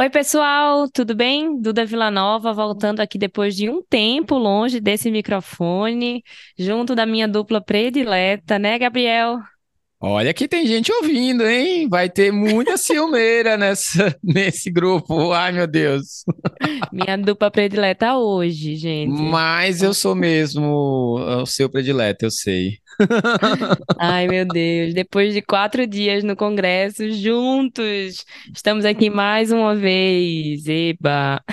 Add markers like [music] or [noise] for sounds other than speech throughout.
Oi, pessoal, tudo bem? Duda Villanova voltando aqui depois de um tempo longe desse microfone, junto da minha dupla predileta, né, Gabriel? Olha que tem gente ouvindo, hein? Vai ter muita ciumeira nessa, [laughs] nesse grupo. Ai, meu Deus. Minha dupla predileta hoje, gente. Mas eu sou mesmo o seu predileto, eu sei. Ai, meu Deus. Depois de quatro dias no Congresso, juntos, estamos aqui mais uma vez. Eba!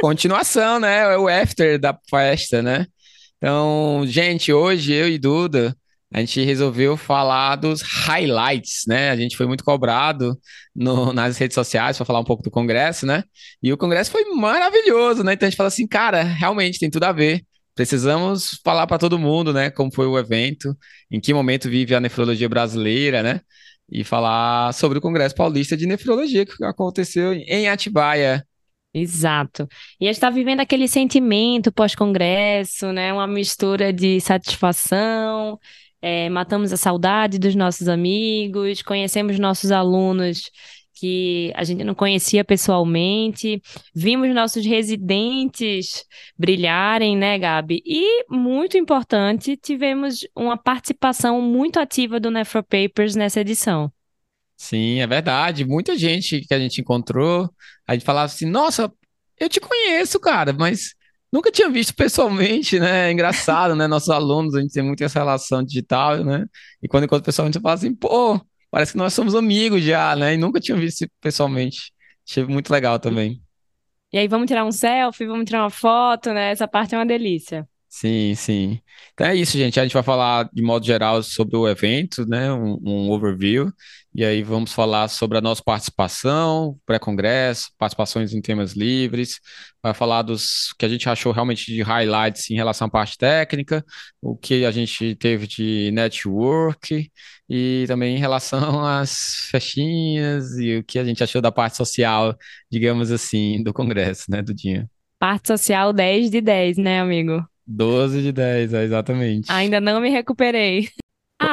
Continuação, né? É o after da festa, né? Então, gente, hoje eu e Duda a gente resolveu falar dos highlights, né? A gente foi muito cobrado no, nas redes sociais para falar um pouco do Congresso, né? E o Congresso foi maravilhoso, né? Então a gente fala assim, cara, realmente tem tudo a ver. Precisamos falar para todo mundo, né? Como foi o evento, em que momento vive a nefrologia brasileira, né? E falar sobre o Congresso Paulista de Nefrologia que aconteceu em Atibaia. Exato. E a gente está vivendo aquele sentimento pós-congresso, né? Uma mistura de satisfação é, matamos a saudade dos nossos amigos, conhecemos nossos alunos que a gente não conhecia pessoalmente, vimos nossos residentes brilharem, né, Gabi? E, muito importante, tivemos uma participação muito ativa do Nefropapers nessa edição. Sim, é verdade. Muita gente que a gente encontrou, a gente falava assim: nossa, eu te conheço, cara, mas Nunca tinha visto pessoalmente, né? É engraçado, né? Nossos alunos, a gente tem muito essa relação digital, né? E quando encontra pessoalmente, eu falo assim, pô, parece que nós somos amigos já, né? E nunca tinha visto pessoalmente. Achei muito legal também. E aí, vamos tirar um selfie, vamos tirar uma foto, né? Essa parte é uma delícia. Sim, sim. Então é isso, gente. A gente vai falar de modo geral sobre o evento, né? Um, um overview. E aí vamos falar sobre a nossa participação, pré-congresso, participações em temas livres. Vai falar dos que a gente achou realmente de highlights em relação à parte técnica, o que a gente teve de network e também em relação [laughs] às festinhas e o que a gente achou da parte social, digamos assim, do congresso, né, do dia. Parte social 10 de 10, né, amigo? 12 de 10, é exatamente. Ainda não me recuperei.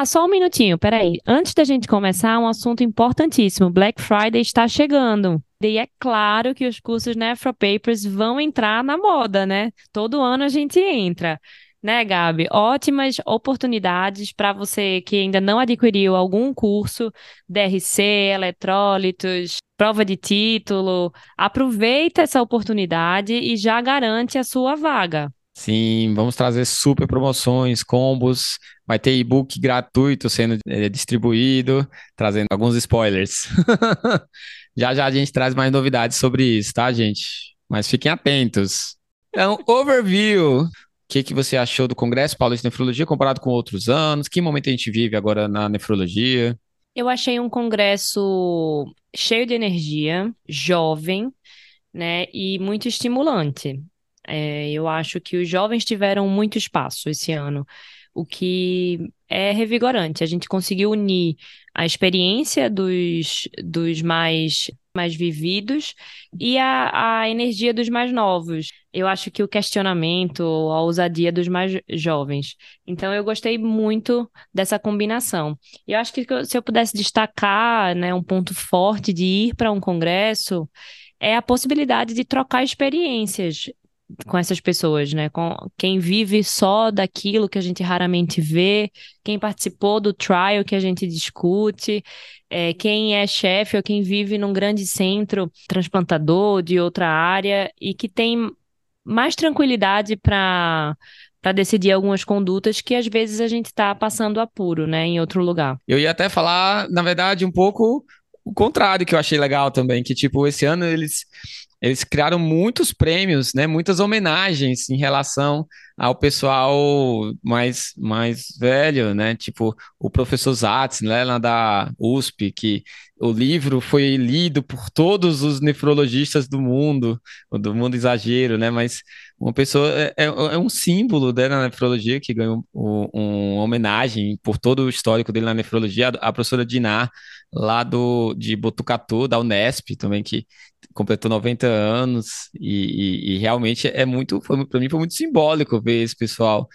Ah, só um minutinho, peraí. Antes da gente começar, um assunto importantíssimo. Black Friday está chegando. E é claro que os cursos Nefro Papers vão entrar na moda, né? Todo ano a gente entra. Né, Gabi? Ótimas oportunidades para você que ainda não adquiriu algum curso, DRC, eletrólitos, prova de título. Aproveita essa oportunidade e já garante a sua vaga. Sim, vamos trazer super promoções, combos, vai ter e-book gratuito sendo é, distribuído, trazendo alguns spoilers. [laughs] já já a gente traz mais novidades sobre isso, tá, gente? Mas fiquem atentos. Então, overview. O que, que você achou do Congresso Paulista de Nefrologia comparado com outros anos? Que momento a gente vive agora na nefrologia? Eu achei um congresso cheio de energia, jovem, né, e muito estimulante. É, eu acho que os jovens tiveram muito espaço esse ano, o que é revigorante. A gente conseguiu unir a experiência dos, dos mais, mais vividos e a, a energia dos mais novos. Eu acho que o questionamento, a ousadia dos mais jovens. Então, eu gostei muito dessa combinação. E eu acho que se eu pudesse destacar né, um ponto forte de ir para um congresso, é a possibilidade de trocar experiências com essas pessoas, né? Com quem vive só daquilo que a gente raramente vê, quem participou do trial que a gente discute, é, quem é chefe ou quem vive num grande centro transplantador de outra área e que tem mais tranquilidade para para decidir algumas condutas que às vezes a gente está passando apuro, né, em outro lugar. Eu ia até falar, na verdade, um pouco o contrário que eu achei legal também, que tipo, esse ano eles eles criaram muitos prêmios, né, muitas homenagens em relação ao pessoal mais, mais velho, né, tipo o professor Zatz, né, lá da USP, que o livro foi lido por todos os nefrologistas do mundo, do mundo exagero, né, mas uma pessoa, é, é, é um símbolo né, nefrologia que ganhou um, um, uma homenagem por todo o histórico dele na nefrologia, a, professora Diná, lá do, de Botucatu, da Unesp também, que completou 90 anos. E, e, e realmente é muito, para mim foi muito simbólico ver esse pessoal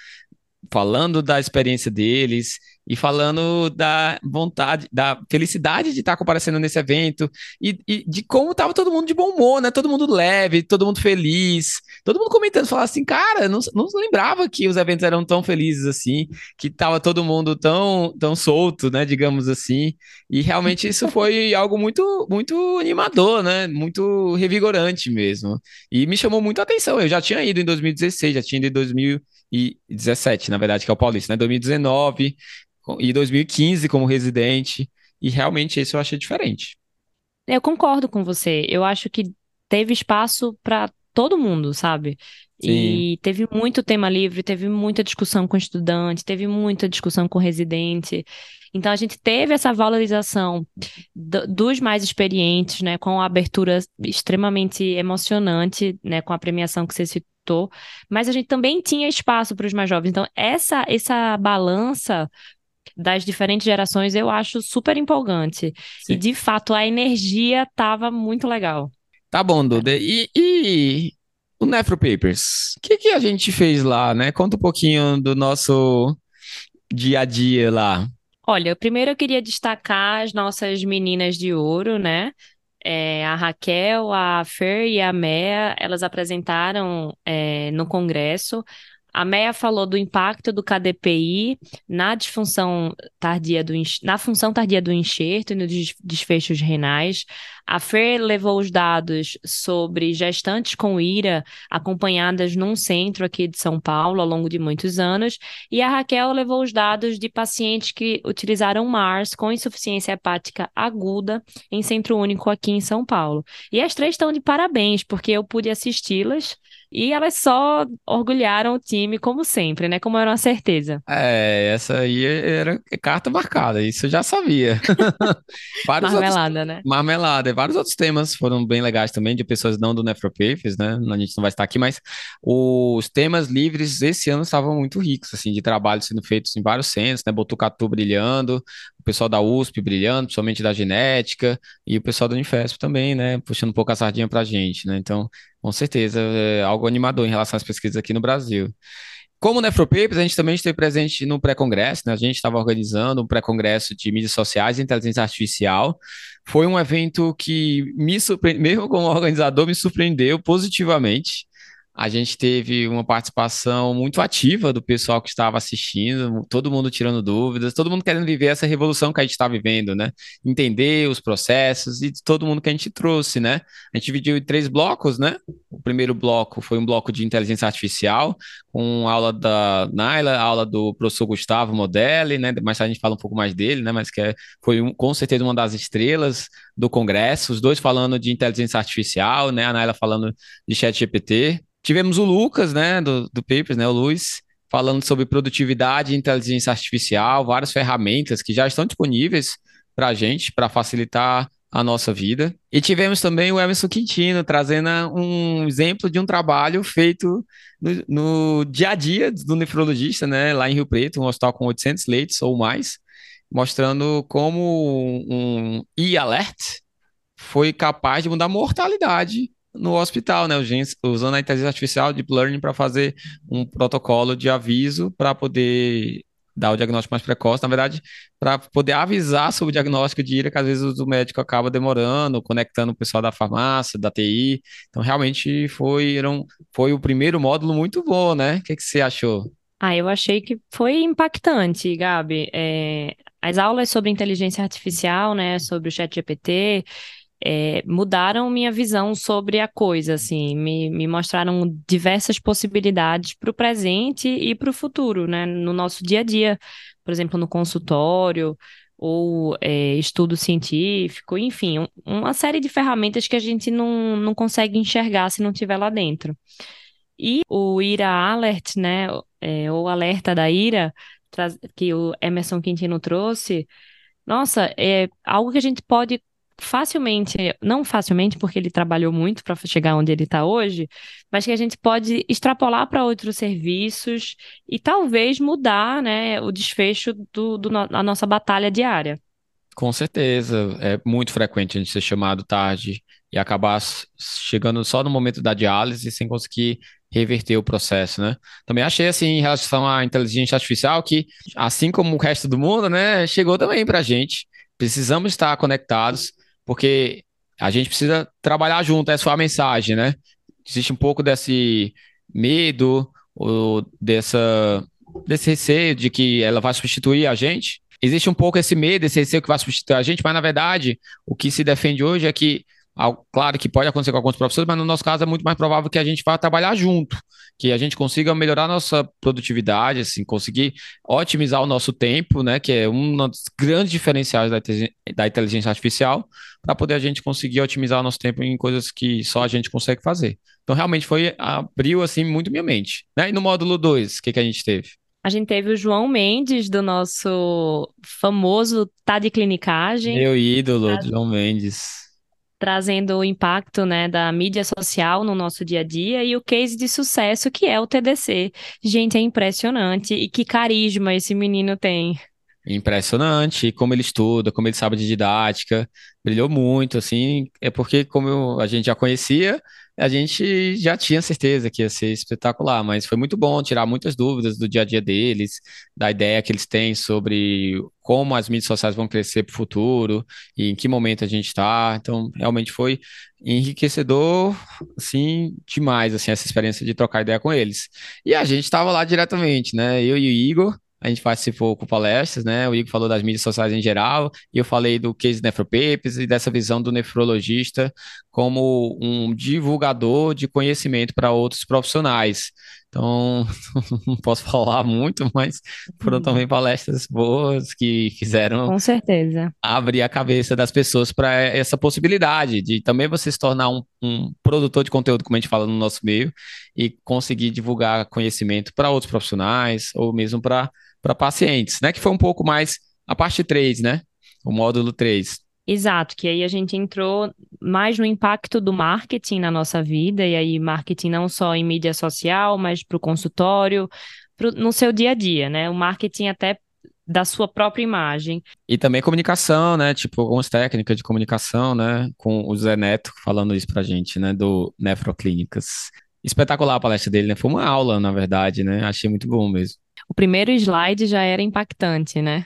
falando da experiência deles e falando da vontade, da felicidade de estar comparecendo nesse evento e, e de como estava todo mundo de bom humor, né? Todo mundo leve, todo mundo feliz, todo mundo comentando, falando assim, cara, não, não lembrava que os eventos eram tão felizes assim, que estava todo mundo tão, tão solto, né? Digamos assim. E realmente isso foi [laughs] algo muito, muito animador, né? Muito revigorante mesmo. E me chamou muito a atenção. Eu já tinha ido em 2016, já tinha ido em 2017, na verdade, que é o Paulista, né? 2019 e 2015 como residente, e realmente isso eu achei diferente. Eu concordo com você. Eu acho que teve espaço para todo mundo, sabe? Sim. E teve muito tema livre, teve muita discussão com estudante, teve muita discussão com residente. Então a gente teve essa valorização do, dos mais experientes, né, com a abertura extremamente emocionante, né, com a premiação que você citou, mas a gente também tinha espaço para os mais jovens. Então essa essa balança das diferentes gerações, eu acho super empolgante. Sim. E, de fato, a energia tava muito legal. Tá bom, Duda. E, e o Nefro Papers? O que, que a gente fez lá, né? Conta um pouquinho do nosso dia a dia lá. Olha, primeiro eu queria destacar as nossas meninas de ouro, né? É, a Raquel, a Fer e a Mea, elas apresentaram é, no congresso a Meia falou do impacto do KDPI na disfunção tardia do na função tardia do enxerto e nos desfechos renais. A Fer levou os dados sobre gestantes com IRA acompanhadas num centro aqui de São Paulo ao longo de muitos anos, e a Raquel levou os dados de pacientes que utilizaram MARS com insuficiência hepática aguda em centro único aqui em São Paulo. E as três estão de parabéns, porque eu pude assisti-las e elas só orgulharam o time, como sempre, né? Como era uma certeza. É, essa aí era carta marcada, isso eu já sabia. [laughs] Marmelada, outros... né? Marmelada. E vários outros temas foram bem legais também, de pessoas não do Nefropafes, né? A gente não vai estar aqui, mas os temas livres esse ano estavam muito ricos, assim, de trabalho sendo feitos em vários centros, né? Botucatu brilhando, o pessoal da USP brilhando, principalmente da genética, e o pessoal da Unifesp também, né? Puxando um pouco a sardinha pra gente, né? Então, com certeza, é algo animador em relação às pesquisas aqui no Brasil. Como Nefropapers, a gente também esteve presente no pré-congresso, né? A gente estava organizando um pré-congresso de mídias sociais e inteligência artificial. Foi um evento que me surpreendeu, mesmo como organizador, me surpreendeu positivamente. A gente teve uma participação muito ativa do pessoal que estava assistindo, todo mundo tirando dúvidas, todo mundo querendo viver essa revolução que a gente está vivendo, né? Entender os processos e todo mundo que a gente trouxe, né? A gente dividiu em três blocos, né? O primeiro bloco foi um bloco de inteligência artificial, com aula da Naila, aula do professor Gustavo Modelli, né? Tarde a gente fala um pouco mais dele, né? Mas que é, foi um, com certeza uma das estrelas do congresso, os dois falando de inteligência artificial, né? A Naila falando de chat GPT. Tivemos o Lucas, né, do, do Papers, né, o Luiz, falando sobre produtividade inteligência artificial, várias ferramentas que já estão disponíveis para a gente, para facilitar a nossa vida. E tivemos também o Emerson Quintino trazendo um exemplo de um trabalho feito no, no, dia a dia do nefrologista, né, lá em Rio Preto, um hospital com 800 leitos ou mais, mostrando como um e-alert foi capaz de mudar a mortalidade no hospital, né? Usando a inteligência artificial, deep learning, para fazer um protocolo de aviso para poder dar o diagnóstico mais precoce, na verdade, para poder avisar sobre o diagnóstico de IRA, que às vezes o médico acaba demorando, conectando o pessoal da farmácia, da TI. Então, realmente foi, foi o primeiro módulo muito bom, né? O que, que você achou? Ah, eu achei que foi impactante, Gabi. É, as aulas sobre inteligência artificial, né, sobre o chat GPT, é, mudaram minha visão sobre a coisa, assim, me, me mostraram diversas possibilidades para o presente e para o futuro, né? No nosso dia a dia, por exemplo, no consultório, ou é, estudo científico, enfim, um, uma série de ferramentas que a gente não, não consegue enxergar se não estiver lá dentro. E o IRA Alert, né, é, o alerta da IRA, que o Emerson Quintino trouxe, nossa, é algo que a gente pode facilmente, não facilmente, porque ele trabalhou muito para chegar onde ele está hoje, mas que a gente pode extrapolar para outros serviços e talvez mudar né, o desfecho do, do, da nossa batalha diária. Com certeza, é muito frequente a gente ser chamado tarde e acabar chegando só no momento da diálise sem conseguir reverter o processo, né? Também achei assim em relação à inteligência artificial que, assim como o resto do mundo, né, chegou também para a gente. Precisamos estar conectados porque a gente precisa trabalhar junto, essa foi a mensagem, né? Existe um pouco desse medo ou dessa, desse receio de que ela vai substituir a gente. Existe um pouco esse medo, esse receio que vai substituir a gente, mas na verdade o que se defende hoje é que Claro que pode acontecer com alguns professores, mas no nosso caso é muito mais provável que a gente vá trabalhar junto, que a gente consiga melhorar nossa produtividade, assim, conseguir otimizar o nosso tempo, né, que é um dos grandes diferenciais da, da inteligência artificial, para poder a gente conseguir otimizar o nosso tempo em coisas que só a gente consegue fazer. Então, realmente foi abriu assim muito minha mente, né? E no módulo 2, o que que a gente teve? A gente teve o João Mendes, do nosso famoso Tá de Clinicagem. Meu ídolo, João Mendes trazendo o impacto né, da mídia social no nosso dia a dia e o case de sucesso que é o TDC. Gente, é impressionante e que carisma esse menino tem. Impressionante, como ele estuda, como ele sabe de didática, brilhou muito, assim, é porque como a gente já conhecia, a gente já tinha certeza que ia ser espetacular, mas foi muito bom tirar muitas dúvidas do dia a dia deles, da ideia que eles têm sobre como as mídias sociais vão crescer para o futuro e em que momento a gente está. Então, realmente foi enriquecedor, assim, demais, assim, essa experiência de trocar ideia com eles. E a gente estava lá diretamente, né? Eu e o Igor, a gente participou com palestras, né? O Igor falou das mídias sociais em geral, e eu falei do case Nefropapers e dessa visão do nefrologista como um divulgador de conhecimento para outros profissionais. Então, [laughs] não posso falar muito, mas foram uhum. também palestras boas que fizeram Com certeza. abrir a cabeça das pessoas para essa possibilidade de também você se tornar um, um, produtor de conteúdo, como a gente fala no nosso meio, e conseguir divulgar conhecimento para outros profissionais ou mesmo para para pacientes, né? Que foi um pouco mais a parte 3, né? O módulo 3. Exato, que aí a gente entrou mais no impacto do marketing na nossa vida, e aí marketing não só em mídia social, mas para o consultório, pro, no seu dia a dia, né? O marketing até da sua própria imagem. E também comunicação, né? Tipo, algumas técnicas de comunicação, né? Com o Zé Neto falando isso pra gente, né? Do Nefroclínicas. Espetacular a palestra dele, né? Foi uma aula, na verdade, né? Achei muito bom mesmo. O primeiro slide já era impactante, né?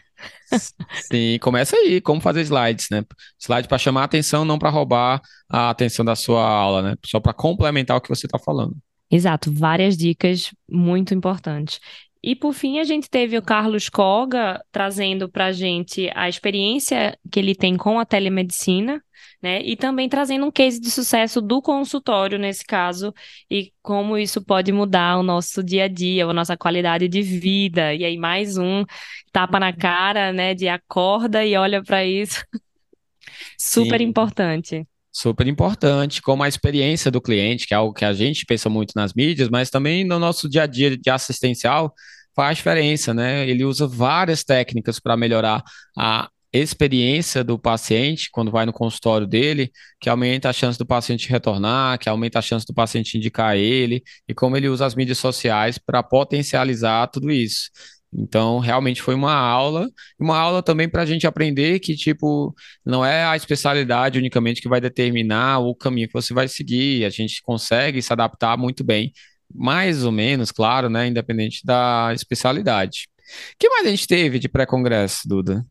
Sim, começa aí, como fazer slides, né? Slide para chamar a atenção, não para roubar a atenção da sua aula, né? Só para complementar o que você está falando. Exato, várias dicas muito importantes. E por fim, a gente teve o Carlos Koga trazendo para a gente a experiência que ele tem com a telemedicina, né? E também trazendo um case de sucesso do consultório nesse caso e como isso pode mudar o nosso dia a dia, a nossa qualidade de vida. E aí mais um tapa na cara, né? De acorda e olha para isso. [laughs] Super Sim. importante super importante, como a experiência do cliente, que é algo que a gente pensa muito nas mídias, mas também no nosso dia a dia de assistencial faz diferença, né? Ele usa várias técnicas para melhorar a experiência do paciente quando vai no consultório dele, que aumenta a chance do paciente retornar, que aumenta a chance do paciente indicar ele, e como ele usa as mídias sociais para potencializar tudo isso. Então, realmente foi uma aula, uma aula também para a gente aprender que, tipo, não é a especialidade unicamente que vai determinar o caminho que você vai seguir, a gente consegue se adaptar muito bem, mais ou menos, claro, né, independente da especialidade. O que mais a gente teve de pré-congresso, Duda?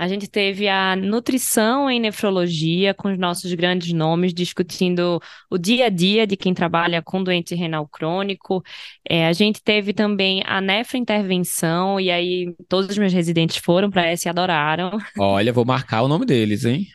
A gente teve a nutrição em nefrologia com os nossos grandes nomes, discutindo o dia a dia de quem trabalha com doente renal crônico. É, a gente teve também a nefrointervenção, e aí todos os meus residentes foram para essa e adoraram. Olha, vou marcar o nome deles, hein?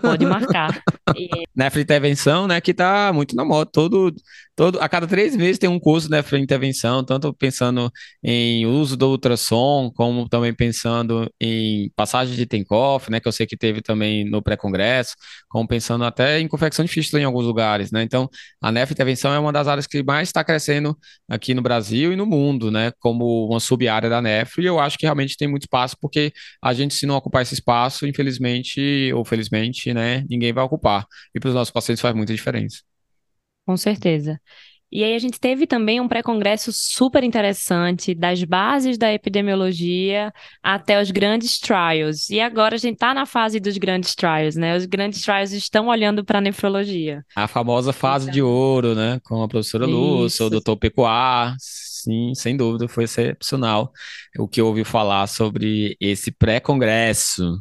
Pode marcar. [laughs] Nefrointervenção, né, que está muito na moda. Todo, todo, a cada três meses tem um curso de nefrointervenção, tanto pensando em uso do ultrassom, como também pensando em passagem de Tenkoff, né, que eu sei que teve também no pré-congresso, como pensando até em confecção de fístula em alguns lugares, né. Então, a nefrointervenção é uma das áreas que mais está crescendo aqui no Brasil e no mundo, né, como uma sub-área da nefro, e eu acho que realmente tem muito espaço, porque a gente, se não ocupar esse espaço, infelizmente ou felizmente, né, ninguém vai ocupar. E para os nossos pacientes faz muita diferença. Com certeza. E aí a gente teve também um pré-congresso super interessante, das bases da epidemiologia até os grandes trials. E agora a gente está na fase dos grandes trials, né? Os grandes trials estão olhando para a nefrologia. A famosa fase então... de ouro, né? Com a professora Lúcia, o doutor Pecuar. Sim, sem dúvida, foi excepcional o que eu ouvi falar sobre esse pré-congresso.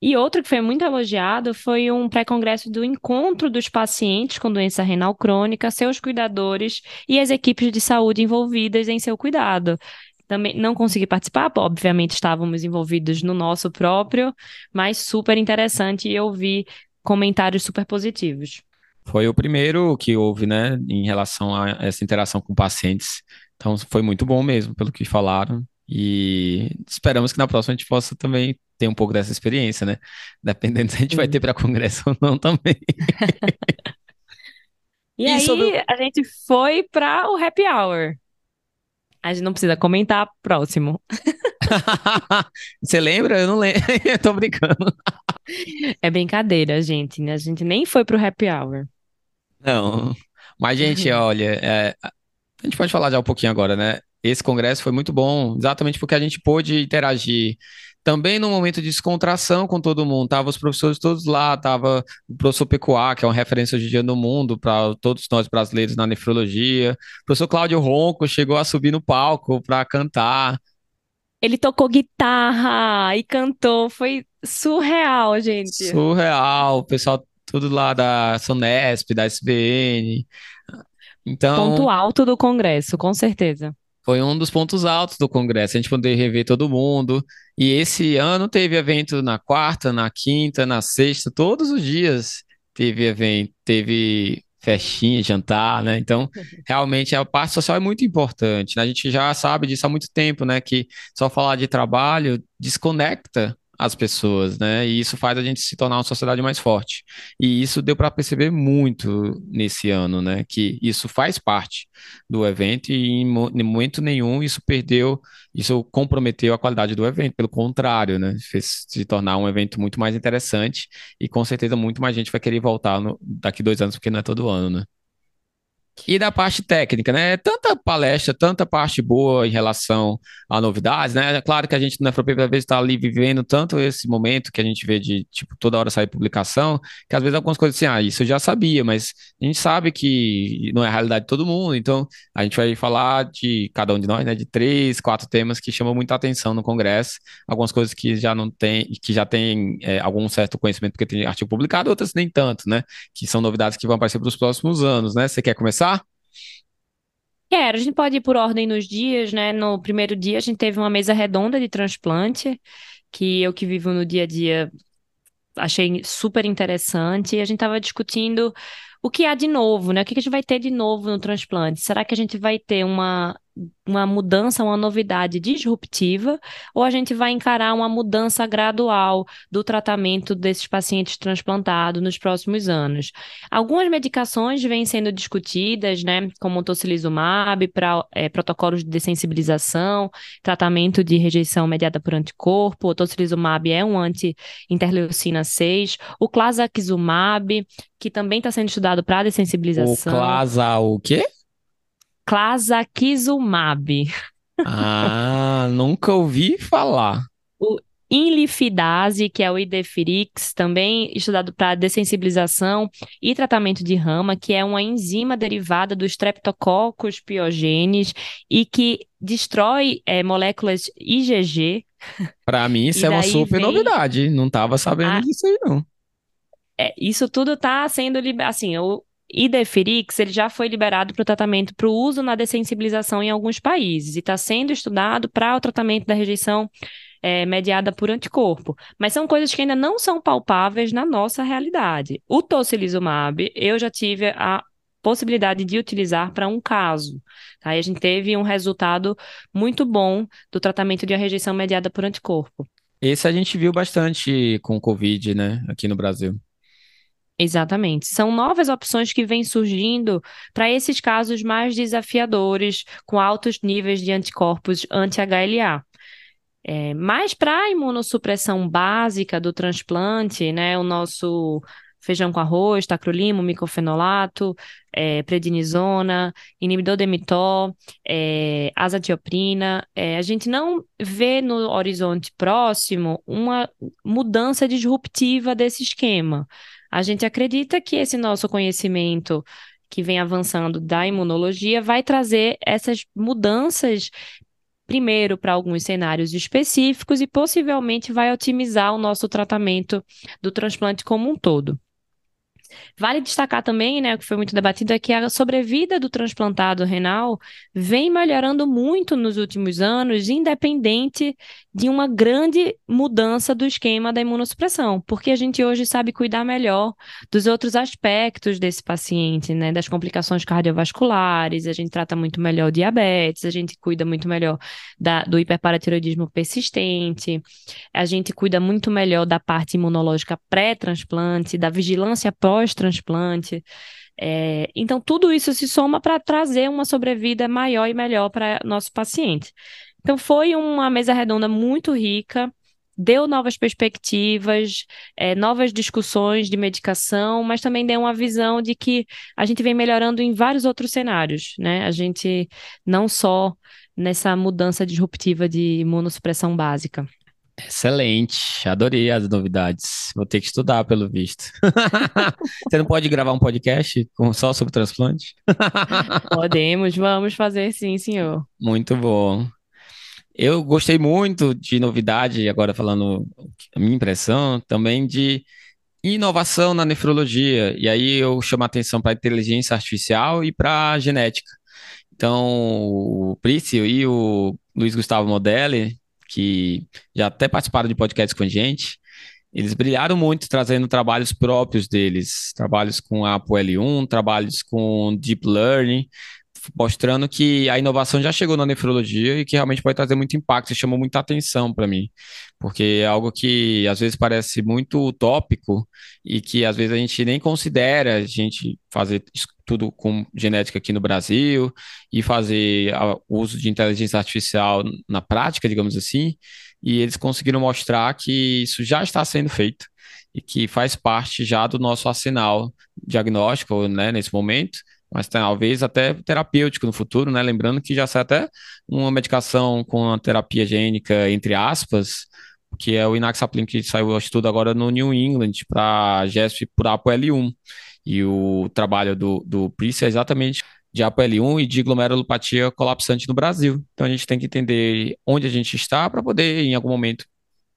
E outro que foi muito elogiado foi um pré-congresso do encontro dos pacientes com doença renal crônica, seus cuidadores e as equipes de saúde envolvidas em seu cuidado. Também não consegui participar, obviamente estávamos envolvidos no nosso próprio, mas super interessante e eu vi comentários super positivos. Foi o primeiro que houve, né, em relação a essa interação com pacientes. Então foi muito bom mesmo, pelo que falaram. E esperamos que na próxima a gente possa também ter um pouco dessa experiência, né? Dependendo [laughs] se a gente Sim. vai ter para congresso ou não também. [laughs] e, e, aí sobre... a gente foi para o happy hour. A gente não precisa comentar próximo. [laughs] Você lembra? Eu não lembro. Tô brincando. É brincadeira, gente. A gente nem foi pro happy hour. Não. Mas, gente, olha, é, a gente pode falar já um pouquinho agora, né? Esse congresso foi muito bom, exatamente porque a gente pôde interagir também no momento de descontração com todo mundo. Tava os professores todos lá, tava o professor Pecuá, que é uma referência hoje em dia no mundo para todos nós brasileiros na nefrologia. O professor Cláudio Ronco chegou a subir no palco para cantar. Ele tocou guitarra e cantou, foi surreal, gente. Surreal, o pessoal tudo lá da Sonesp, da SBN. Então, ponto alto do congresso, com certeza foi um dos pontos altos do Congresso, a gente poder rever todo mundo. E esse ano teve evento na quarta, na quinta, na sexta, todos os dias teve evento, teve festinha, jantar, né? Então, [laughs] realmente a parte social é muito importante. Né? A gente já sabe disso há muito tempo, né? Que só falar de trabalho desconecta as pessoas, né? E isso faz a gente se tornar uma sociedade mais forte. E isso deu para perceber muito nesse ano, né? Que isso faz parte do evento e em momento nenhum isso perdeu, isso comprometeu a qualidade do evento. Pelo contrário, né? Fez se tornar um evento muito mais interessante e com certeza muito mais gente vai querer voltar no, daqui dois anos, porque não é todo ano, né? E da parte técnica, né? Tanta palestra, tanta parte boa em relação a novidades, né? É claro que a gente na FroP às vezes está ali vivendo tanto esse momento que a gente vê de, tipo, toda hora sair publicação, que às vezes algumas coisas assim, ah, isso eu já sabia, mas a gente sabe que não é a realidade de todo mundo, então a gente vai falar de cada um de nós, né? De três, quatro temas que chamam muita atenção no Congresso, algumas coisas que já não tem, que já tem é, algum certo conhecimento porque tem artigo publicado, outras nem tanto, né? Que são novidades que vão aparecer para os próximos anos, né? Você quer começar? Quero, a gente pode ir por ordem nos dias, né? No primeiro dia a gente teve uma mesa redonda de transplante, que eu que vivo no dia a dia achei super interessante. E a gente estava discutindo o que há de novo, né? O que a gente vai ter de novo no transplante? Será que a gente vai ter uma uma mudança, uma novidade disruptiva, ou a gente vai encarar uma mudança gradual do tratamento desses pacientes transplantados nos próximos anos. Algumas medicações vêm sendo discutidas, né, como o tocilizumab, para é, protocolos de dessensibilização, tratamento de rejeição mediada por anticorpo, o tocilizumab é um anti-interleucina 6, o clasaquizumab, que também está sendo estudado para dessensibilização. O clasa o quê? Clasaquizumab. Ah, nunca ouvi falar. O Inlifidase, que é o Idefirix, também estudado para dessensibilização e tratamento de rama, que é uma enzima derivada dos Streptococcus pyogenes e que destrói é, moléculas IgG. Para mim, isso é uma super vem... novidade. Não estava sabendo a... disso aí, não. É, isso tudo está sendo assim, o, Idefirix ele já foi liberado para o tratamento para o uso na dessensibilização em alguns países e está sendo estudado para o tratamento da rejeição é, mediada por anticorpo. Mas são coisas que ainda não são palpáveis na nossa realidade. O tocilizumab, eu já tive a possibilidade de utilizar para um caso. Tá? a gente teve um resultado muito bom do tratamento de uma rejeição mediada por anticorpo. Esse a gente viu bastante com o Covid, né, aqui no Brasil. Exatamente. São novas opções que vêm surgindo para esses casos mais desafiadores, com altos níveis de anticorpos anti-HLA. É, mas para a imunossupressão básica do transplante, né, o nosso feijão com arroz, tacrolimo, micofenolato, é, prednisona, inibidor de mTOR, é, azatioprina. É, a gente não vê no horizonte próximo uma mudança disruptiva desse esquema. A gente acredita que esse nosso conhecimento que vem avançando da imunologia vai trazer essas mudanças primeiro para alguns cenários específicos e possivelmente vai otimizar o nosso tratamento do transplante como um todo. Vale destacar também, né, o que foi muito debatido, é que a sobrevida do transplantado renal vem melhorando muito nos últimos anos, independente de uma grande mudança do esquema da imunossupressão, porque a gente hoje sabe cuidar melhor dos outros aspectos desse paciente, né, das complicações cardiovasculares, a gente trata muito melhor o diabetes, a gente cuida muito melhor da, do hiperparatiroidismo persistente, a gente cuida muito melhor da parte imunológica pré-transplante, da vigilância pós pós-transplante. É, então, tudo isso se soma para trazer uma sobrevida maior e melhor para nosso paciente. Então, foi uma mesa redonda muito rica, deu novas perspectivas, é, novas discussões de medicação, mas também deu uma visão de que a gente vem melhorando em vários outros cenários, né? A gente não só nessa mudança disruptiva de imunossupressão básica. Excelente, adorei as novidades. Vou ter que estudar, pelo visto. [laughs] Você não pode gravar um podcast só sobre transplante? [laughs] Podemos, vamos fazer sim, senhor. Muito bom. Eu gostei muito de novidade, agora falando a minha impressão, também de inovação na nefrologia. E aí eu chamo a atenção para a inteligência artificial e para a genética. Então, o Prício e o Luiz Gustavo Modelli que já até participaram de podcasts com a gente, eles brilharam muito trazendo trabalhos próprios deles, trabalhos com a ApoL1, trabalhos com Deep Learning, mostrando que a inovação já chegou na nefrologia e que realmente pode trazer muito impacto. Isso chamou muita atenção para mim, porque é algo que às vezes parece muito utópico e que às vezes a gente nem considera a gente fazer tudo com genética aqui no Brasil e fazer o uso de inteligência artificial na prática, digamos assim. E eles conseguiram mostrar que isso já está sendo feito e que faz parte já do nosso arsenal diagnóstico, né, nesse momento, mas talvez até terapêutico no futuro, né? Lembrando que já sai até uma medicação com a terapia gênica, entre aspas, que é o Inaxaplin, que saiu o estudo agora no New England para GESP por ApoL1. E o trabalho do, do PRIS é exatamente de ApoL1 e de glomerulopatia colapsante no Brasil. Então a gente tem que entender onde a gente está para poder, em algum momento,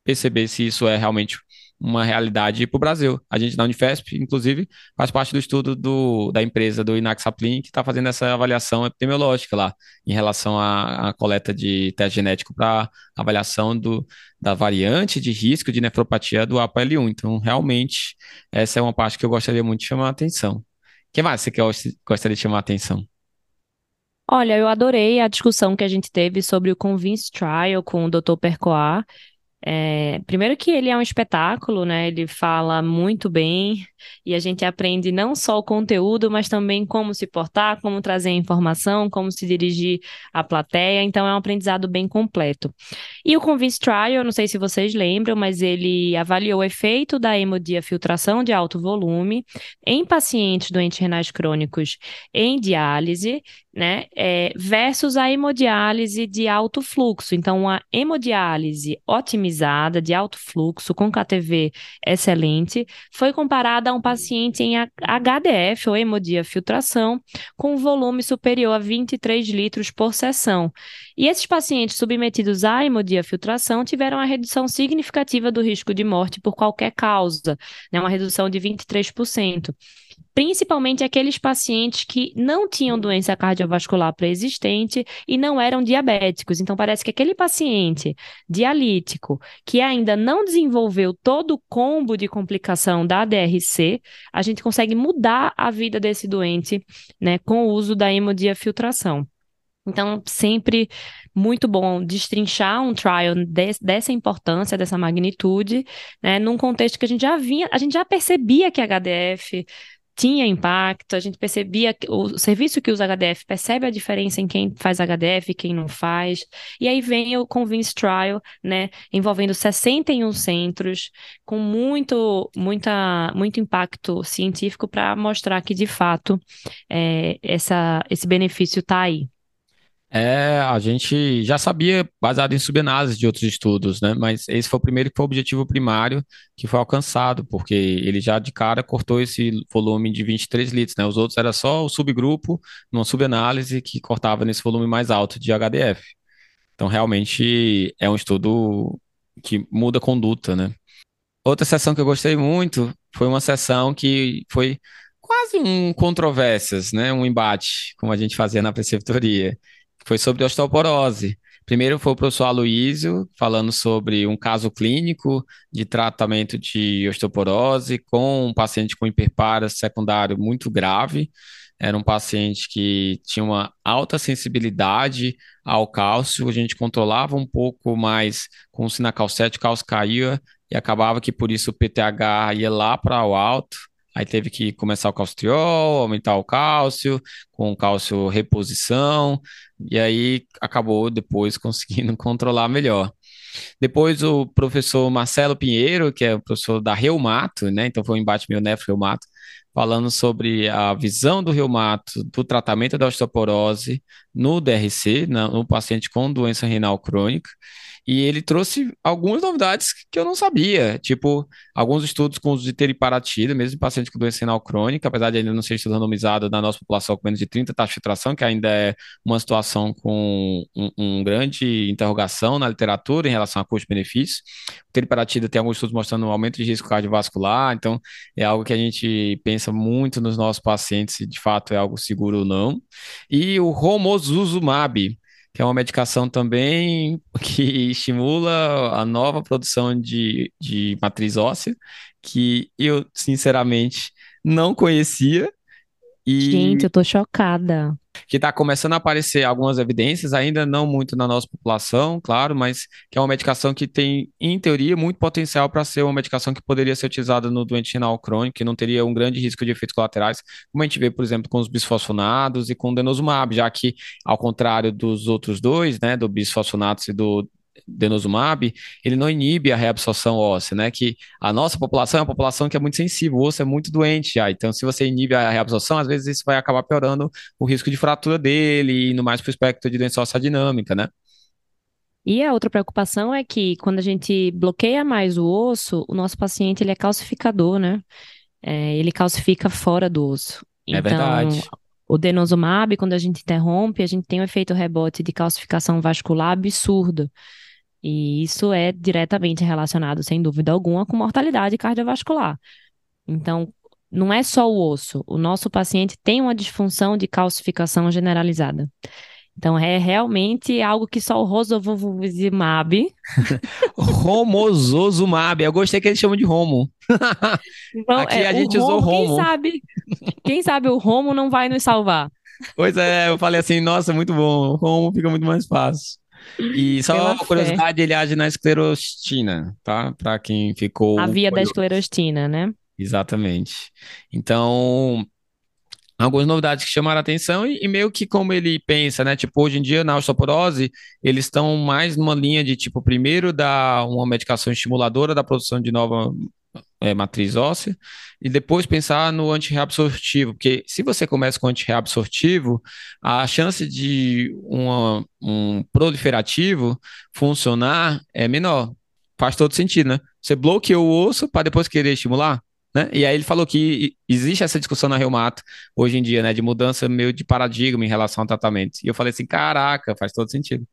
perceber se isso é realmente uma realidade para o Brasil. A gente na Unifesp, inclusive, faz parte do estudo do, da empresa do Inaxaplin, que está fazendo essa avaliação epidemiológica lá, em relação à, à coleta de teste genético para avaliação do, da variante de risco de nefropatia do APL1. Então, realmente, essa é uma parte que eu gostaria muito de chamar a atenção. O que mais você gostaria de chamar a atenção? Olha, eu adorei a discussão que a gente teve sobre o Convince Trial com o Dr. Percoar. É, primeiro que ele é um espetáculo, né? Ele fala muito bem e a gente aprende não só o conteúdo, mas também como se portar, como trazer informação, como se dirigir à plateia. Então é um aprendizado bem completo. E o Convince Trial, não sei se vocês lembram, mas ele avaliou o efeito da hemodiafiltração de alto volume em pacientes doentes renais crônicos em diálise né, é, versus a hemodiálise de alto fluxo. Então, uma hemodiálise otimizada, de alto fluxo, com KTV excelente, foi comparada a um paciente em HDF, ou hemodiafiltração, com volume superior a 23 litros por sessão. E esses pacientes submetidos à hemodiafiltração tiveram uma redução significativa do risco de morte por qualquer causa, né, uma redução de 23%. Principalmente aqueles pacientes que não tinham doença cardiovascular pré-existente e não eram diabéticos. Então, parece que aquele paciente dialítico que ainda não desenvolveu todo o combo de complicação da DRC, a gente consegue mudar a vida desse doente né, com o uso da hemodiafiltração. Então, sempre muito bom destrinchar um trial de, dessa importância, dessa magnitude, né, num contexto que a gente já vinha, a gente já percebia que a HDF tinha impacto, a gente percebia o serviço que usa HDF percebe a diferença em quem faz HDF e quem não faz. E aí vem o Convince Trial, né, envolvendo 61 centros, com muito, muita, muito impacto científico para mostrar que, de fato, é, essa, esse benefício está aí. É, a gente já sabia, baseado em subanálise de outros estudos, né? Mas esse foi o primeiro que foi o objetivo primário que foi alcançado, porque ele já de cara cortou esse volume de 23 litros, né? Os outros era só o subgrupo, numa subanálise que cortava nesse volume mais alto de HDF. Então, realmente é um estudo que muda a conduta, né? Outra sessão que eu gostei muito foi uma sessão que foi quase um controvérsias, né? Um embate, como a gente fazia na preceptoria foi sobre osteoporose. Primeiro foi o professor Aloísio falando sobre um caso clínico de tratamento de osteoporose com um paciente com hiperpara secundário muito grave. Era um paciente que tinha uma alta sensibilidade ao cálcio, a gente controlava um pouco mais com o sinacal 7, o cálcio caía e acabava que por isso o PTH ia lá para o alto. Aí teve que começar o calcitriol, aumentar o cálcio, com cálcio reposição, e aí acabou depois [laughs] conseguindo controlar melhor. Depois o professor Marcelo Pinheiro, que é o professor da Reumato, né? Então foi um embate meu nefro-reumato, falando sobre a visão do reumato do tratamento da osteoporose no DRC, no paciente com doença renal crônica. E ele trouxe algumas novidades que eu não sabia, tipo alguns estudos com uso de teriparatida, mesmo em paciente com doença renal crônica, apesar de ainda não ser estudo randomizado na nossa população com menos de 30 taxa de filtração, que ainda é uma situação com um, um grande interrogação na literatura em relação a custo-benefício. Teriparatida tem alguns estudos mostrando um aumento de risco cardiovascular, então é algo que a gente pensa muito nos nossos pacientes se de fato é algo seguro ou não. E o romosuzumab, que é uma medicação também [laughs] que estimula a nova produção de, de matriz óssea, que eu, sinceramente, não conhecia. E... Gente, eu tô chocada que está começando a aparecer algumas evidências, ainda não muito na nossa população, claro, mas que é uma medicação que tem, em teoria, muito potencial para ser uma medicação que poderia ser utilizada no doente renal crônico, que não teria um grande risco de efeitos colaterais, como a gente vê, por exemplo, com os bisfosfonados e com o denosumab, já que, ao contrário dos outros dois, né, do bisfosfonatos e do denosumab, ele não inibe a reabsorção óssea, né? Que a nossa população é uma população que é muito sensível, o osso é muito doente já. Então, se você inibe a reabsorção, às vezes isso vai acabar piorando o risco de fratura dele e indo mais para o espectro de doença óssea dinâmica, né? E a outra preocupação é que quando a gente bloqueia mais o osso, o nosso paciente ele é calcificador, né? É, ele calcifica fora do osso. É então, verdade. O denosumab, quando a gente interrompe, a gente tem um efeito rebote de calcificação vascular absurdo. E isso é diretamente relacionado, sem dúvida alguma, com mortalidade cardiovascular. Então, não é só o osso. O nosso paciente tem uma disfunção de calcificação generalizada. Então, é realmente algo que só o rosovuvuzumab... [laughs] Romosozumab. Eu gostei que eles chamam de Romo. [laughs] Então, Aqui é, a gente usou Romo. Quem sabe, quem sabe o Romo não vai nos salvar. Pois é, eu falei assim, nossa, muito bom. O Romo fica muito mais fácil. E [laughs] só Pela uma curiosidade, fé. ele age na esclerostina, tá? Para quem ficou. A via da esclerostina, né? Exatamente. Então, algumas novidades que chamaram a atenção e, e, meio que como ele pensa, né? Tipo, hoje em dia na osteoporose, eles estão mais numa linha de tipo, primeiro dar uma medicação estimuladora da produção de nova é, matriz óssea, e depois pensar no antirreabsortivo, porque se você começa com antirreabsortivo, a chance de uma, um proliferativo funcionar é menor. Faz todo sentido, né? Você bloqueou o osso para depois querer estimular, né? E aí ele falou que existe essa discussão na reumato hoje em dia, né? De mudança meio de paradigma em relação ao tratamento. E eu falei assim, caraca, faz todo sentido.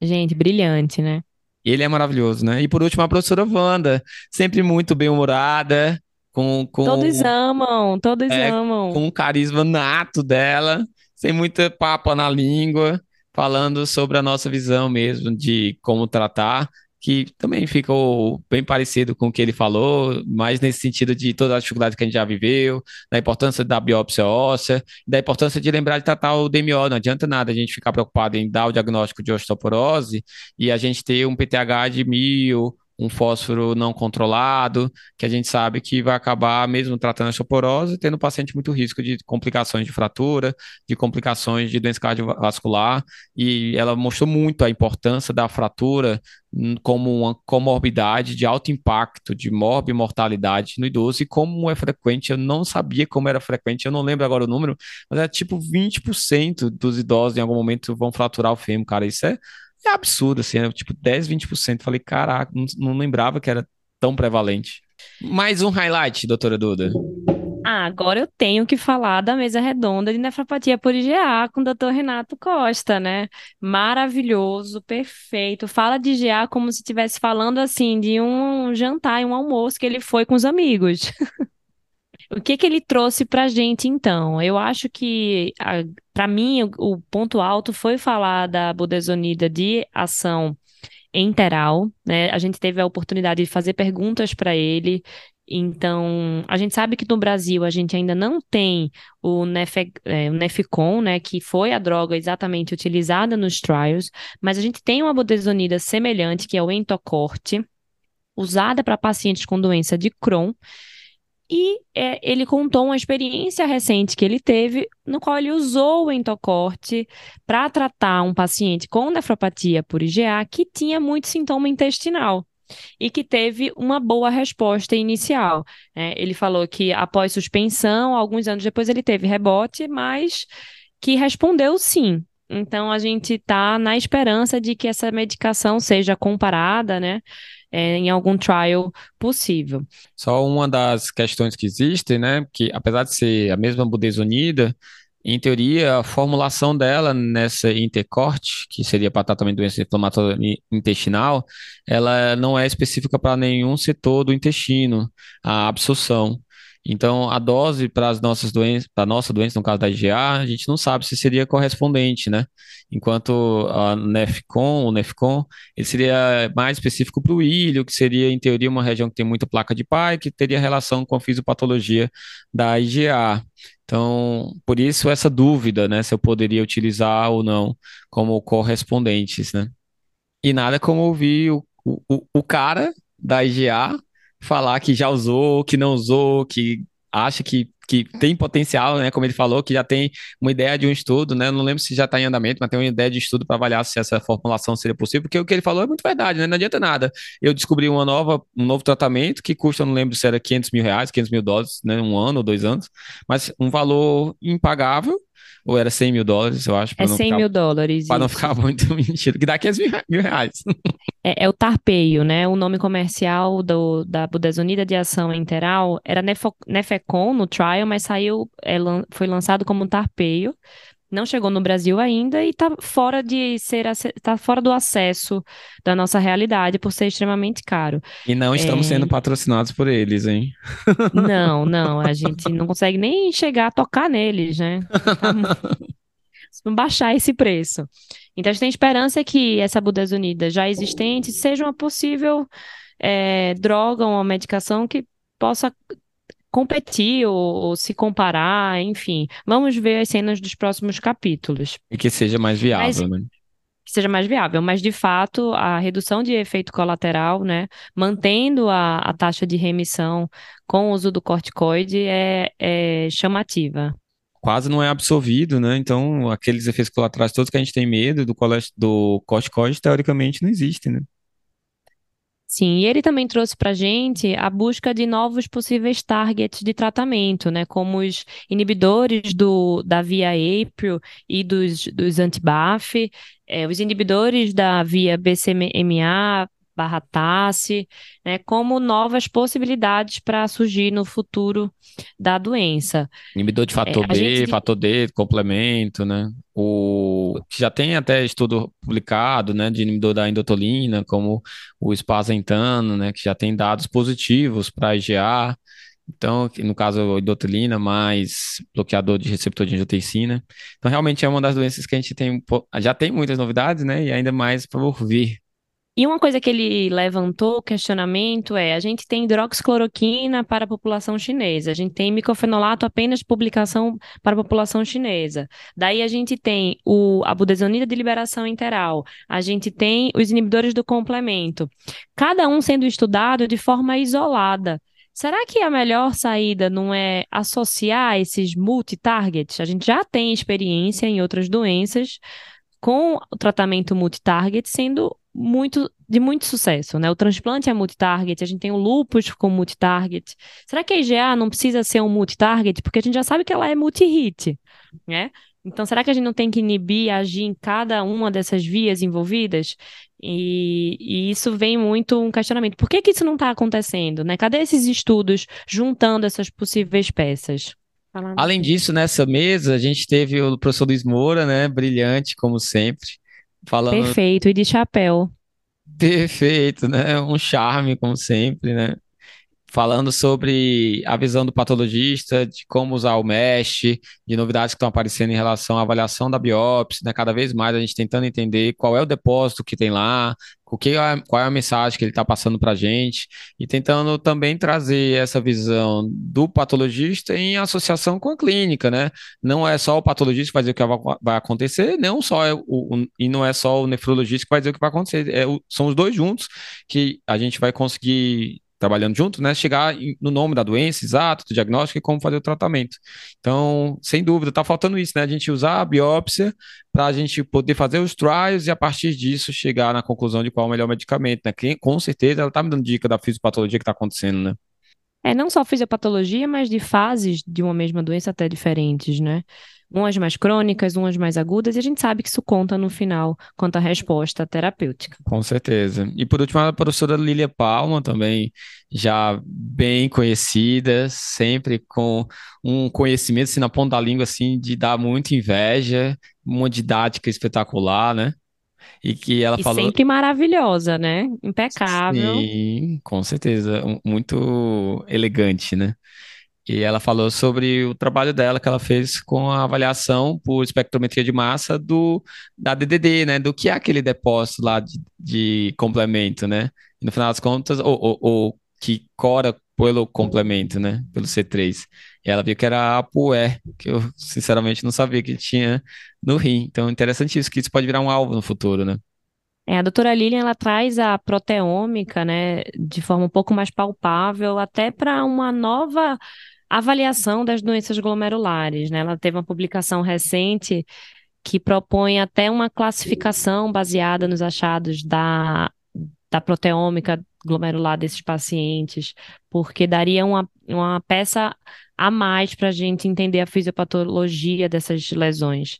Gente, brilhante, né? Ele é maravilhoso, né? E por último, a professora Wanda, sempre muito bem-humorada, com, com Todos amam, todos é, amam. com o carisma nato dela, sem muita papa na língua, falando sobre a nossa visão mesmo de como tratar que também ficou bem parecido com o que ele falou, mais nesse sentido de toda a dificuldade que a gente já viveu, da importância da biópsia óssea, da importância de lembrar de tratar o DMO. Não adianta nada a gente ficar preocupado em dar o diagnóstico de osteoporose e a gente ter um PTH de mil, um fósforo não controlado, que a gente sabe que vai acabar, mesmo tratando a osteoporose, tendo o paciente muito risco de complicações de fratura, de complicações de doença cardiovascular, e ela mostrou muito a importância da fratura como uma comorbidade de alto impacto, de morbimortalidade no idoso, e como é frequente, eu não sabia como era frequente, eu não lembro agora o número, mas é tipo 20% dos idosos em algum momento vão fraturar o fêmur, cara, isso é é absurdo, assim, é tipo 10, 20%. Falei, caraca, não, não lembrava que era tão prevalente. Mais um highlight, doutora Duda. Ah, agora eu tenho que falar da mesa redonda de nefropatia por IgA com o doutor Renato Costa, né? Maravilhoso, perfeito. Fala de IgA como se estivesse falando assim de um jantar, um almoço que ele foi com os amigos. [laughs] O que que ele trouxe para a gente então? Eu acho que para mim o, o, ponto alto foi falar da budesonida de ação enteral, né? A gente teve a oportunidade de fazer perguntas para ele. Então, a gente sabe que no Brasil a gente ainda não tem o, Nefe, é, o Nefecon, né, que foi a droga exatamente utilizada nos trials, mas a gente tem uma budesonida semelhante, que é o entocorte, usada para pacientes com doença de Crohn, e é, ele contou uma experiência recente que ele teve, no qual ele usou o entocorte para tratar um paciente com nefropatia por IgA que tinha muito sintoma intestinal e que teve uma boa resposta inicial. Né? Ele falou que após suspensão, alguns anos depois ele teve rebote, mas que respondeu sim. Então a gente está na esperança de que essa medicação seja comparada, né? É, em algum trial possível. Só uma das questões que existem, né, que apesar de ser a mesma budesonida, em teoria, a formulação dela nessa intercorte, que seria para tratamento de doença inflamatória intestinal, ela não é específica para nenhum setor do intestino, a absorção. Então, a dose para as nossas doenças, para nossa doença, no caso da IgA, a gente não sabe se seria correspondente, né? Enquanto a Nefcon, o Nefcon, ele seria mais específico para o ilho, que seria, em teoria, uma região que tem muita placa de pai, que teria relação com a fisiopatologia da IgA. Então, por isso essa dúvida, né, se eu poderia utilizar ou não como correspondentes, né? E nada como ouvir o, o, o cara da IgA falar que já usou, que não usou, que acha que, que tem potencial, né? Como ele falou, que já tem uma ideia de um estudo, né? Não lembro se já está em andamento, mas tem uma ideia de estudo para avaliar se essa formulação seria possível, porque o que ele falou é muito verdade, né? Não adianta nada. Eu descobri uma nova, um novo tratamento que custa, não lembro se era 500 mil reais, 500 mil dólares, né? Um ano ou dois anos, mas um valor impagável ou era 100 mil dólares, eu acho. É 100 ficar, mil dólares. Para não ficar muito [laughs] mentido, que dá 500 mil, mil reais. É, é, o Tarpeio, né? O nome comercial do, da budesonida de ação enteral era Nefo, Nefecon no trial, mas saiu, é, foi lançado como Tarpeio não chegou no Brasil ainda e está fora de ser tá fora do acesso da nossa realidade por ser extremamente caro. E não estamos é... sendo patrocinados por eles, hein? [laughs] Não, não, a gente não consegue nem chegar a tocar neles, né? [laughs] baixar esse preço. Então a gente tem esperança que essa budesonida já existente seja uma possível é, droga, uma medicação que possa competir ou, ou, se comparar, enfim. Vamos ver as cenas dos próximos capítulos. E que seja mais viável, Mas, né? Que seja mais viável, mas de fato a redução de efeito colateral, né, mantendo a, a taxa de remissão com o uso do corticoide é, é chamativa quase não é absorvido, né? Então, aqueles efeitos colaterais todos que a gente tem medo do, do corticoide, teoricamente, não existem, né? Sim, e ele também trouxe para a gente a busca de novos possíveis targets de tratamento, né, como os inibidores do, da via APRIL e dos, dos anti-BAF, é, os inibidores da via BCMA, barra TASSE, né, como novas possibilidades para surgir no futuro da doença. Inibidor de fator é, B, gente... fator D, complemento, né? O já tem até estudo publicado, né, de inibidor da endotolina, como o espazentano, né, que já tem dados positivos para IgA. Então, no caso, idotilina mais bloqueador de receptor de angiotensina. Então, realmente é uma das doenças que a gente tem, já tem muitas novidades, né? E ainda mais por vir. E uma coisa que ele levantou, questionamento, é: a gente tem hidroxicloroquina para a população chinesa, a gente tem micofenolato apenas publicação para a população chinesa. Daí a gente tem o, a de liberação interal, a gente tem os inibidores do complemento, cada um sendo estudado de forma isolada. Será que a melhor saída não é associar esses multi-targets? A gente já tem experiência em outras doenças com o tratamento multi-target sendo muito de muito sucesso, né? O transplante é multi-target, a gente tem o lupus com multi-target. Será que a IgA não precisa ser um multi-target? Porque a gente já sabe que ela é multi-hit, né? Então, será que a gente não tem que inibir, agir em cada uma dessas vias envolvidas? E, e isso vem muito um questionamento. Por que, que isso não está acontecendo, né? Cadê esses estudos juntando essas possíveis peças? Além disso, nessa mesa, a gente teve o professor Luiz Moura, né? Brilhante, como sempre Falando... Perfeito, e de chapéu. Perfeito, né? Um charme, como sempre, né? Falando sobre a visão do patologista, de como usar o MESH, de novidades que estão aparecendo em relação à avaliação da biópsia, né? Cada vez mais a gente tentando entender qual é o depósito que tem lá, é, qual é a mensagem que ele está passando para a gente e tentando também trazer essa visão do patologista em associação com a clínica, né? Não é só o patologista que vai dizer o que vai acontecer, não só é o, o e não é só o nefrologista que vai dizer o que vai acontecer, é o, são os dois juntos que a gente vai conseguir trabalhando junto, né, chegar no nome da doença, exato, do diagnóstico e como fazer o tratamento. Então, sem dúvida, está faltando isso, né, a gente usar a biópsia para a gente poder fazer os trials e a partir disso chegar na conclusão de qual é o melhor medicamento, né, que, com certeza ela está me dando dica da fisiopatologia que está acontecendo, né. É, não só fisiopatologia, mas de fases de uma mesma doença até diferentes, né? Umas mais crônicas, umas mais agudas, e a gente sabe que isso conta no final quanto à resposta terapêutica. Com certeza. E por último, a professora Lília Palma, também já bem conhecida, sempre com um conhecimento assim, na ponta da língua, assim, de dar muita inveja, uma didática espetacular, né? E que ela e falou. Sempre maravilhosa, né? Impecável. Sim, com certeza. Muito elegante, né? E ela falou sobre o trabalho dela que ela fez com a avaliação por espectrometria de massa do da DDD, né? Do que é aquele depósito lá de, de complemento, né? E no final das contas, ou, ou, ou, que cora pelo complemento, né? Pelo C3. E ela viu que era a ApoE, que eu sinceramente não sabia que tinha no rim. Então, interessante isso, que isso pode virar um alvo no futuro, né? É, a doutora Lilian, ela traz a proteômica, né, de forma um pouco mais palpável, até para uma nova avaliação das doenças glomerulares. Né? Ela teve uma publicação recente que propõe até uma classificação baseada nos achados da, da proteômica glomerular desses pacientes, porque daria uma, uma peça a mais para a gente entender a fisiopatologia dessas lesões.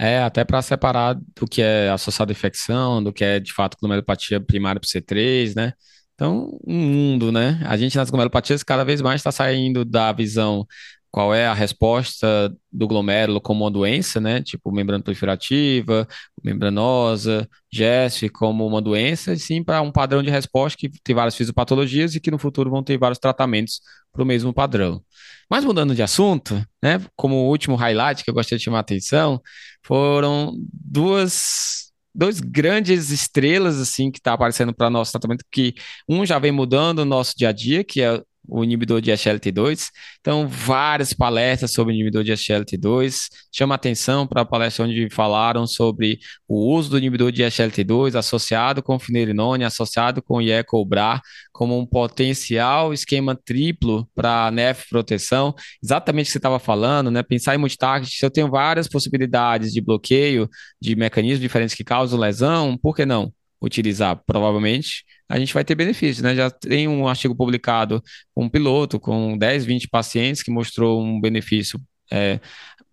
É, até para separar do que é associado à infecção, do que é de fato glomerulopatia primária para C3, né? Então, um mundo, né? A gente nas glomerulopatias cada vez mais está saindo da visão qual é a resposta do glomérulo como uma doença, né? Tipo membrana proliferativa, membranosa, GESF como uma doença, e sim para um padrão de resposta que tem várias fisiopatologias e que no futuro vão ter vários tratamentos para o mesmo padrão. Mas mudando de assunto, né? Como último highlight que eu gostaria de chamar a atenção, foram duas dois grandes estrelas assim que está aparecendo para nosso tratamento que um já vem mudando o nosso dia a dia, que é o inibidor de SLT2. Então, várias palestras sobre inibidor de SLT2. Chama atenção para a palestra onde falaram sobre o uso do inibidor de SLT2 associado com finerenone, associado com IECOBRA, como um potencial esquema triplo para NEF proteção. Exatamente o que você estava falando, né? Pensar em multitarget, se eu tenho várias possibilidades de bloqueio de mecanismos diferentes que causam lesão, por que não? Utilizar, provavelmente a gente vai ter benefícios, né? Já tem um artigo publicado com um piloto com 10, 20 pacientes que mostrou um benefício é,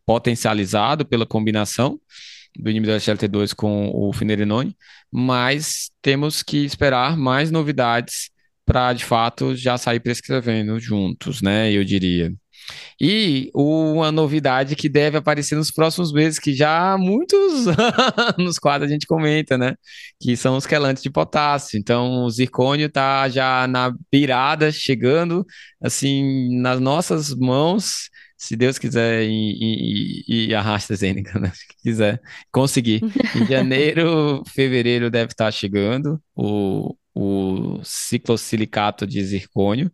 potencializado pela combinação do inibidor SLT2 com o finerenone, mas temos que esperar mais novidades para, de fato, já sair prescrevendo juntos, né? Eu diria. E uma novidade que deve aparecer nos próximos meses, que já há muitos [laughs] anos quase a gente comenta, né? Que são os quelantes de potássio. Então, o zircônio está já na beirada, chegando, assim, nas nossas mãos se Deus quiser, e, e, e arrasta Zênica, né? [laughs] Se quiser conseguir. Em [laughs] janeiro, fevereiro deve estar chegando o, o ciclosilicato de zircônio.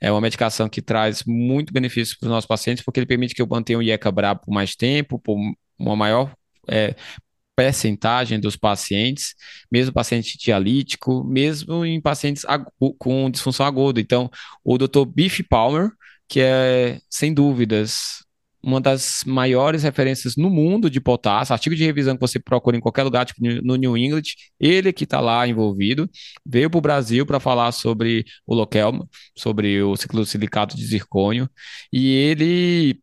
É uma medicação que traz muito benefício para os nossos pacientes, porque ele permite que eu mantenha o IECA brabo por mais tempo, por uma maior é, percentagem dos pacientes, mesmo paciente dialítico, mesmo em pacientes com disfunção aguda. Então, o Dr. Biff Palmer, que é, sem dúvidas, uma das maiores referências no mundo de potássio, artigo de revisão que você procura em qualquer lugar, tipo no New England, ele que está lá envolvido, veio para o Brasil para falar sobre o Lokelma, sobre o ciclosilicato de zircônio, e ele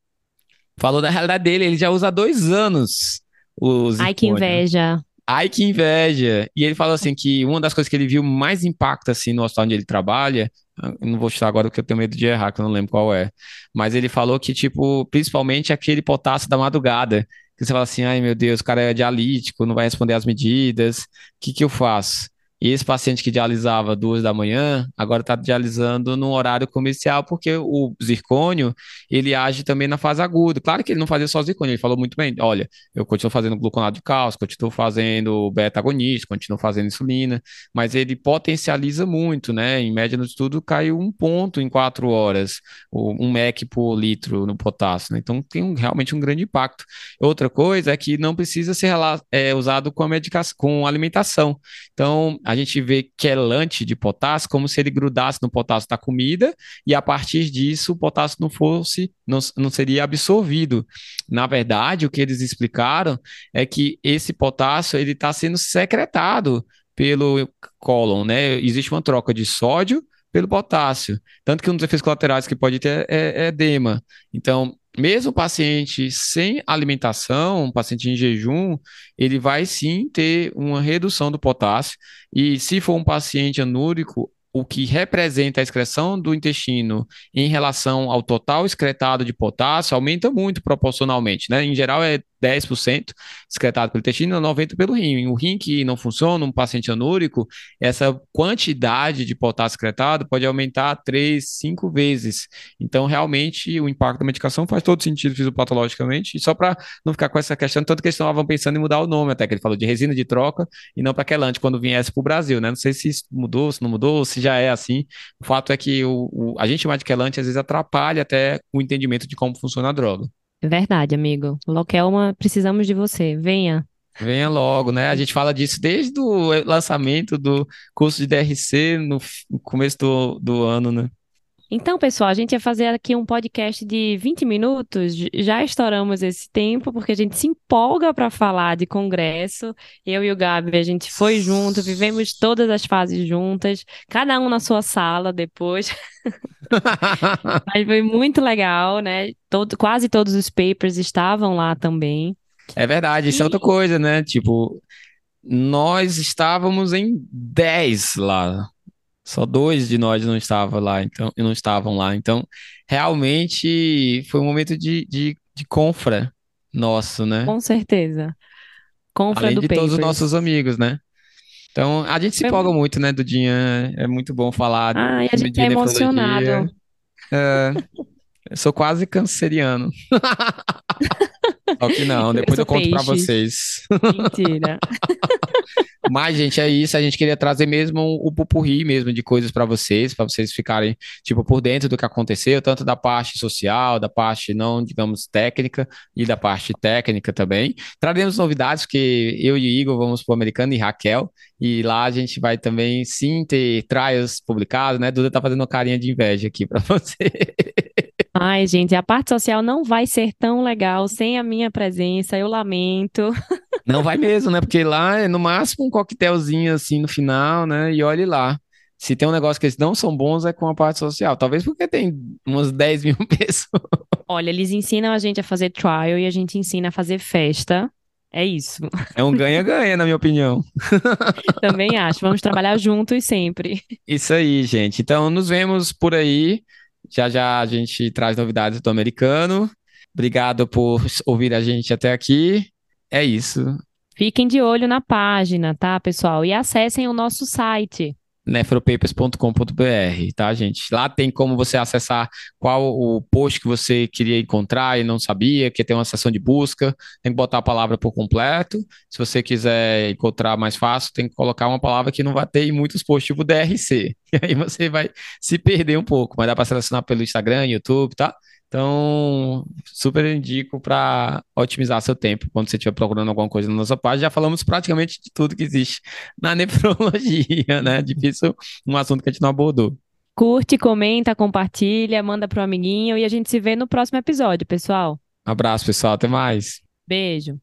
falou da realidade dele, ele já usa há dois anos o zircônio. Ai, que inveja! Ai, que inveja! E ele falou assim que uma das coisas que ele viu mais impacto assim no hospital onde ele trabalha eu não vou chutar agora porque eu tenho medo de errar, que eu não lembro qual é. Mas ele falou que, tipo, principalmente aquele potássio da madrugada, que você fala assim, ai meu Deus, o cara é dialítico, não vai responder às medidas, o que que eu faço? E esse paciente que dialisava duas da manhã, agora está dialisando no horário comercial, porque o zircônio, ele age também na fase aguda. Claro que ele não fazia só zircônio, ele falou muito bem, olha, eu continuo fazendo gluconato de cálcio, continuo fazendo beta-agonista, continuo fazendo insulina, mas ele potencializa muito, né? Em média no estudo caiu um ponto em quatro horas, um MEC por litro no potássio, né? Então tem um, realmente um grande impacto. Outra coisa é que não precisa ser é, usado com a medicação, com alimentação. Então, a a gente vê quelante de potássio como se ele grudasse no potássio da comida e a partir disso o potássio não fosse, não, não seria absorvido. Na verdade, o que eles explicaram é que esse potássio ele está sendo secretado pelo cólon, né? Existe uma troca de sódio pelo potássio. Tanto que um dos efeitos colaterais que pode ter é, é edema. Então, mesmo o paciente sem alimentação, um paciente em jejum, ele vai sim ter uma redução do potássio. E se for um paciente anúrico, o que representa a excreção do intestino em relação ao total excretado de potássio aumenta muito proporcionalmente, né? Em geral é 10% excretado pelo intestino e 90% pelo rim. O rim que não funciona, um paciente anúrico, essa quantidade de potássio excretado pode aumentar 3, 5 vezes. Então, realmente, o impacto da medicação faz todo sentido fisiopatologicamente. E só para não ficar com essa questão, tanto que eles estavam pensando em mudar o nome, até que ele falou de resina de troca e não para quelante quando viesse para o Brasil, né? Não sei se mudou, se não mudou, se já é assim. O fato é que o, o a gente chamar de quelante às vezes atrapalha até o entendimento de como funciona a droga. Verdade, amigo. Lokelma, precisamos de você. Venha. Venha logo, né? A gente fala disso desde o lançamento do curso de DRC no começo do, do ano, né? Então, pessoal, a gente ia fazer aqui um podcast de 20 minutos. Já estouramos esse tempo, porque a gente se empolga para falar de congresso. Eu e o Gabi, a gente foi junto, vivemos todas as fases juntas, cada um na sua sala depois. [laughs] [laughs] Mas foi muito legal, né? Todo, quase todos os papers estavam lá também. É verdade, isso e... é outra coisa, né? Tipo, nós estávamos em 10 lá. Só dois de nós não estavam lá, então não estavam lá. Então, realmente foi um momento de, de, de confra nosso, né? Com certeza. Confra Além do de papers. todos os nossos amigos, né? Então, a gente se empolga muito, né, Dudinha? É muito bom falar ah, a gente é emocionado. É, eu sou quase canceriano. [laughs] Só que não, depois eu, eu conto para vocês. Mentira. [laughs] Mas, gente, é isso. A gente queria trazer mesmo o pupurri mesmo de coisas para vocês, para vocês ficarem, tipo, por dentro do que aconteceu, tanto da parte social, da parte não, digamos, técnica e da parte técnica também. Traremos novidades, porque eu e Igor vamos para o Americano e Raquel, e lá a gente vai também sim ter trials publicados, né? Duda tá fazendo uma carinha de inveja aqui para [laughs] você. Ai, gente, a parte social não vai ser tão legal sem a minha presença, eu lamento. Não vai mesmo, né? Porque lá é no máximo um coquetelzinho assim no final, né? E olhe lá. Se tem um negócio que eles não são bons, é com a parte social. Talvez porque tem umas 10 mil [laughs] pessoas. Olha, eles ensinam a gente a fazer trial e a gente ensina a fazer festa. É isso. É um ganha-ganha, na minha opinião. [laughs] Também acho. Vamos trabalhar juntos sempre. Isso aí, gente. Então, nos vemos por aí. Já já a gente traz novidades do americano. Obrigado por ouvir a gente até aqui. É isso. Fiquem de olho na página, tá, pessoal? E acessem o nosso site nefropapers.com.br, tá, gente? Lá tem como você acessar qual o post que você queria encontrar e não sabia, que tem uma seção de busca, tem que botar a palavra por completo. Se você quiser encontrar mais fácil, tem que colocar uma palavra que não vai ter em muitos posts, tipo DRC. [laughs] E aí você vai se perder um pouco, mas dá para selecionar pelo Instagram, YouTube, tá? Então, super indico para otimizar seu tempo quando você estiver procurando alguma coisa na nossa página. Já falamos praticamente de tudo que existe na [laughs] nefrologia, né? Difícil um assunto que a gente não abordou. Curte, comenta, compartilha, manda pro amiguinho e a gente se vê no próximo episódio, pessoal. abraço, pessoal. Até mais. Beijo.